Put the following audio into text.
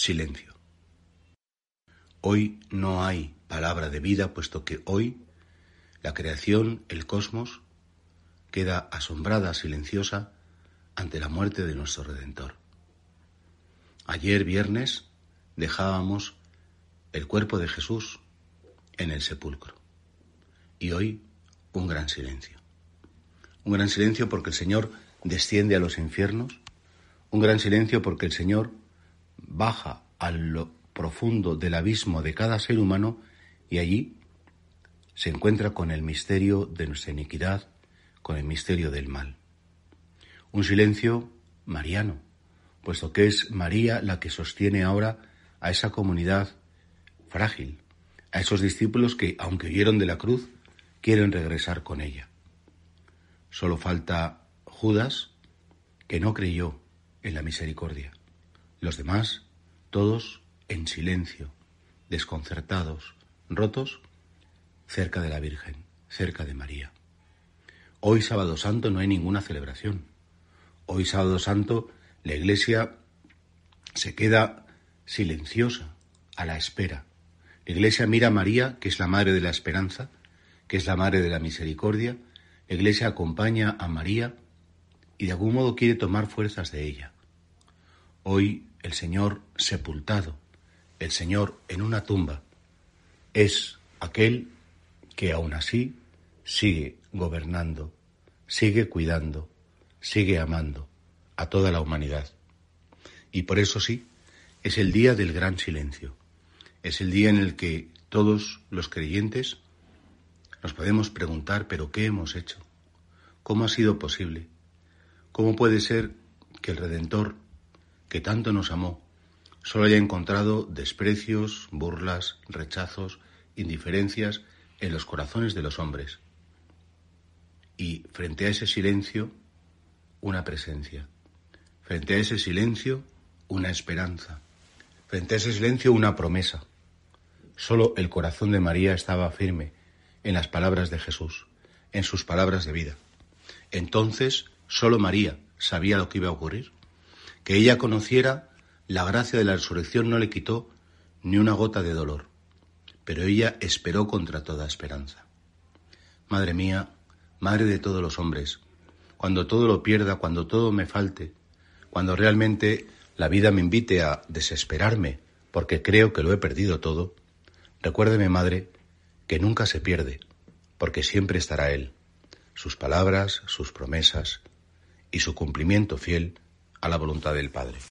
Silencio. Hoy no hay palabra de vida, puesto que hoy la creación, el cosmos, queda asombrada, silenciosa, ante la muerte de nuestro Redentor. Ayer viernes dejábamos el cuerpo de Jesús en el sepulcro. Y hoy un gran silencio. Un gran silencio porque el Señor desciende a los infiernos. Un gran silencio porque el Señor baja a lo profundo del abismo de cada ser humano y allí se encuentra con el misterio de nuestra iniquidad, con el misterio del mal. Un silencio mariano, puesto que es María la que sostiene ahora a esa comunidad frágil, a esos discípulos que, aunque huyeron de la cruz, quieren regresar con ella. Solo falta Judas, que no creyó en la misericordia. Los demás, todos en silencio, desconcertados, rotos, cerca de la Virgen, cerca de María. Hoy sábado santo no hay ninguna celebración. Hoy sábado santo la iglesia se queda silenciosa, a la espera. La iglesia mira a María, que es la madre de la esperanza, que es la madre de la misericordia. La iglesia acompaña a María y de algún modo quiere tomar fuerzas de ella. Hoy el Señor sepultado, el Señor en una tumba, es aquel que aún así sigue gobernando, sigue cuidando, sigue amando a toda la humanidad. Y por eso sí, es el día del gran silencio. Es el día en el que todos los creyentes nos podemos preguntar, pero ¿qué hemos hecho? ¿Cómo ha sido posible? ¿Cómo puede ser que el Redentor, que tanto nos amó, solo haya encontrado desprecios, burlas, rechazos, indiferencias en los corazones de los hombres? Y frente a ese silencio, una presencia. Frente a ese silencio, una esperanza. Frente a ese silencio, una promesa. Solo el corazón de María estaba firme en las palabras de Jesús, en sus palabras de vida. Entonces, solo María sabía lo que iba a ocurrir. Que ella conociera la gracia de la resurrección no le quitó ni una gota de dolor, pero ella esperó contra toda esperanza. Madre mía, Madre de todos los hombres, cuando todo lo pierda, cuando todo me falte, cuando realmente la vida me invite a desesperarme porque creo que lo he perdido todo, recuérdeme, Madre, que nunca se pierde, porque siempre estará Él, sus palabras, sus promesas y su cumplimiento fiel a la voluntad del Padre.